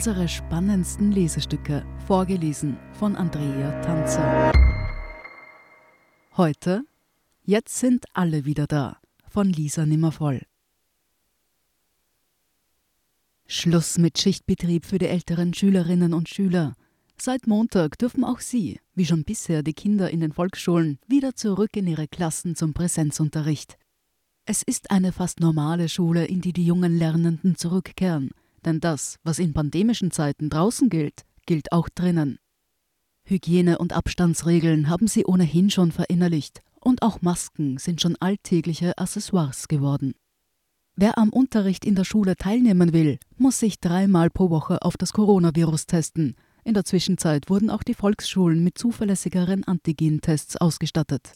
Unsere spannendsten Lesestücke, vorgelesen von Andrea Tanzer. Heute Jetzt sind alle wieder da von Lisa Nimmervoll. Schluss mit Schichtbetrieb für die älteren Schülerinnen und Schüler. Seit Montag dürfen auch sie, wie schon bisher die Kinder in den Volksschulen, wieder zurück in ihre Klassen zum Präsenzunterricht. Es ist eine fast normale Schule, in die die jungen Lernenden zurückkehren, denn das, was in pandemischen Zeiten draußen gilt, gilt auch drinnen. Hygiene- und Abstandsregeln haben sie ohnehin schon verinnerlicht und auch Masken sind schon alltägliche Accessoires geworden. Wer am Unterricht in der Schule teilnehmen will, muss sich dreimal pro Woche auf das Coronavirus testen. In der Zwischenzeit wurden auch die Volksschulen mit zuverlässigeren Antigentests ausgestattet.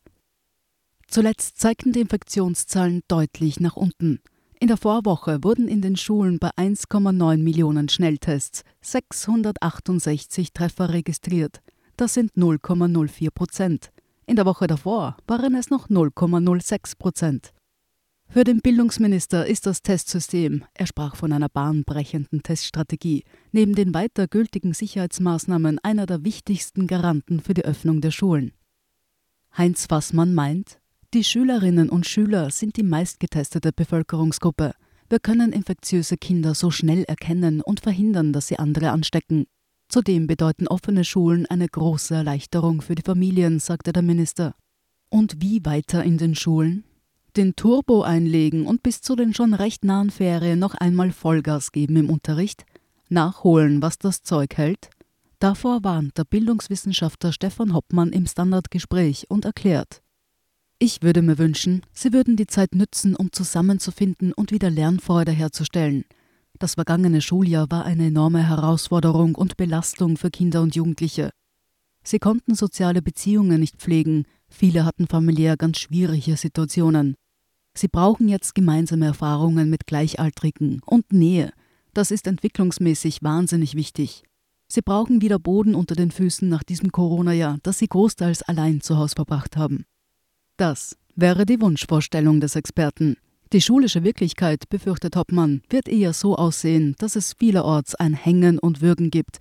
Zuletzt zeigten die Infektionszahlen deutlich nach unten. In der Vorwoche wurden in den Schulen bei 1,9 Millionen Schnelltests 668 Treffer registriert. Das sind 0,04 Prozent. In der Woche davor waren es noch 0,06 Prozent. Für den Bildungsminister ist das Testsystem, er sprach von einer bahnbrechenden Teststrategie, neben den weiter gültigen Sicherheitsmaßnahmen einer der wichtigsten Garanten für die Öffnung der Schulen. Heinz Fassmann meint, die Schülerinnen und Schüler sind die meistgetestete Bevölkerungsgruppe. Wir können infektiöse Kinder so schnell erkennen und verhindern, dass sie andere anstecken. Zudem bedeuten offene Schulen eine große Erleichterung für die Familien, sagte der Minister. Und wie weiter in den Schulen? den Turbo einlegen und bis zu den schon recht nahen Ferien noch einmal Vollgas geben im Unterricht, nachholen, was das Zeug hält? Davor warnt der Bildungswissenschaftler Stefan Hoppmann im Standardgespräch und erklärt, ich würde mir wünschen, Sie würden die Zeit nützen, um zusammenzufinden und wieder Lernfreude herzustellen. Das vergangene Schuljahr war eine enorme Herausforderung und Belastung für Kinder und Jugendliche. Sie konnten soziale Beziehungen nicht pflegen, viele hatten familiär ganz schwierige Situationen. Sie brauchen jetzt gemeinsame Erfahrungen mit Gleichaltrigen und Nähe. Das ist entwicklungsmäßig wahnsinnig wichtig. Sie brauchen wieder Boden unter den Füßen nach diesem Corona-Jahr, das sie großteils allein zu Hause verbracht haben. Das wäre die Wunschvorstellung des Experten. Die schulische Wirklichkeit, befürchtet Hoppmann, wird eher so aussehen, dass es vielerorts ein Hängen und Würgen gibt,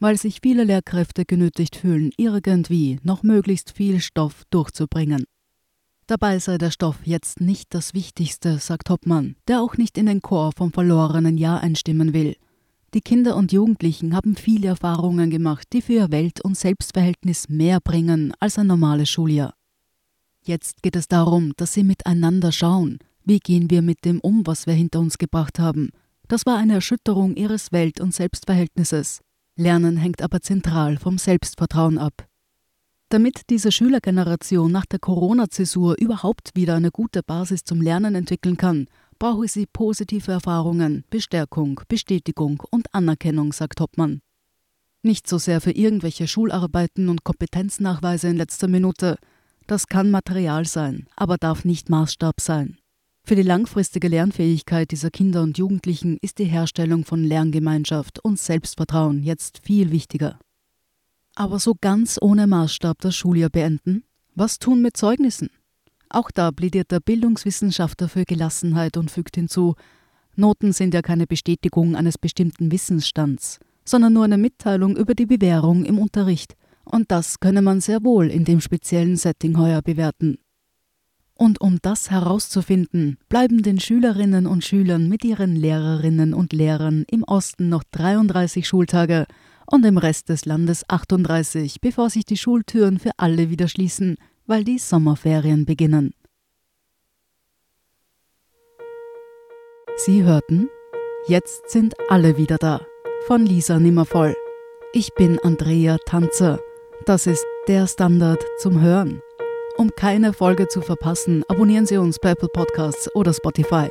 weil sich viele Lehrkräfte genötigt fühlen, irgendwie noch möglichst viel Stoff durchzubringen. Dabei sei der Stoff jetzt nicht das Wichtigste, sagt Hoppmann, der auch nicht in den Chor vom verlorenen Jahr einstimmen will. Die Kinder und Jugendlichen haben viele Erfahrungen gemacht, die für ihr Welt- und Selbstverhältnis mehr bringen als ein normales Schuljahr. Jetzt geht es darum, dass sie miteinander schauen. Wie gehen wir mit dem um, was wir hinter uns gebracht haben? Das war eine Erschütterung ihres Welt- und Selbstverhältnisses. Lernen hängt aber zentral vom Selbstvertrauen ab. Damit diese Schülergeneration nach der Corona-Zäsur überhaupt wieder eine gute Basis zum Lernen entwickeln kann, brauche sie positive Erfahrungen, Bestärkung, Bestätigung und Anerkennung, sagt Hoppmann. Nicht so sehr für irgendwelche Schularbeiten und Kompetenznachweise in letzter Minute. Das kann Material sein, aber darf nicht Maßstab sein. Für die langfristige Lernfähigkeit dieser Kinder und Jugendlichen ist die Herstellung von Lerngemeinschaft und Selbstvertrauen jetzt viel wichtiger. Aber so ganz ohne Maßstab das Schuljahr beenden? Was tun mit Zeugnissen? Auch da plädiert der Bildungswissenschaftler für Gelassenheit und fügt hinzu, Noten sind ja keine Bestätigung eines bestimmten Wissensstands, sondern nur eine Mitteilung über die Bewährung im Unterricht. Und das könne man sehr wohl in dem speziellen Setting heuer bewerten. Und um das herauszufinden, bleiben den Schülerinnen und Schülern mit ihren Lehrerinnen und Lehrern im Osten noch 33 Schultage und im Rest des Landes 38, bevor sich die Schultüren für alle wieder schließen, weil die Sommerferien beginnen. Sie hörten Jetzt sind alle wieder da von Lisa Nimmervoll. Ich bin Andrea Tanzer. Das ist der Standard zum Hören. Um keine Folge zu verpassen, abonnieren Sie uns bei Apple Podcasts oder Spotify.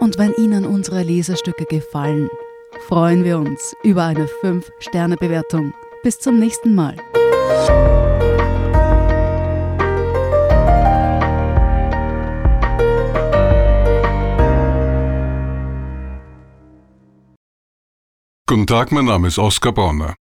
Und wenn Ihnen unsere Lesestücke gefallen, freuen wir uns über eine 5-Sterne-Bewertung. Bis zum nächsten Mal. Guten Tag, mein Name ist Oskar Bonner.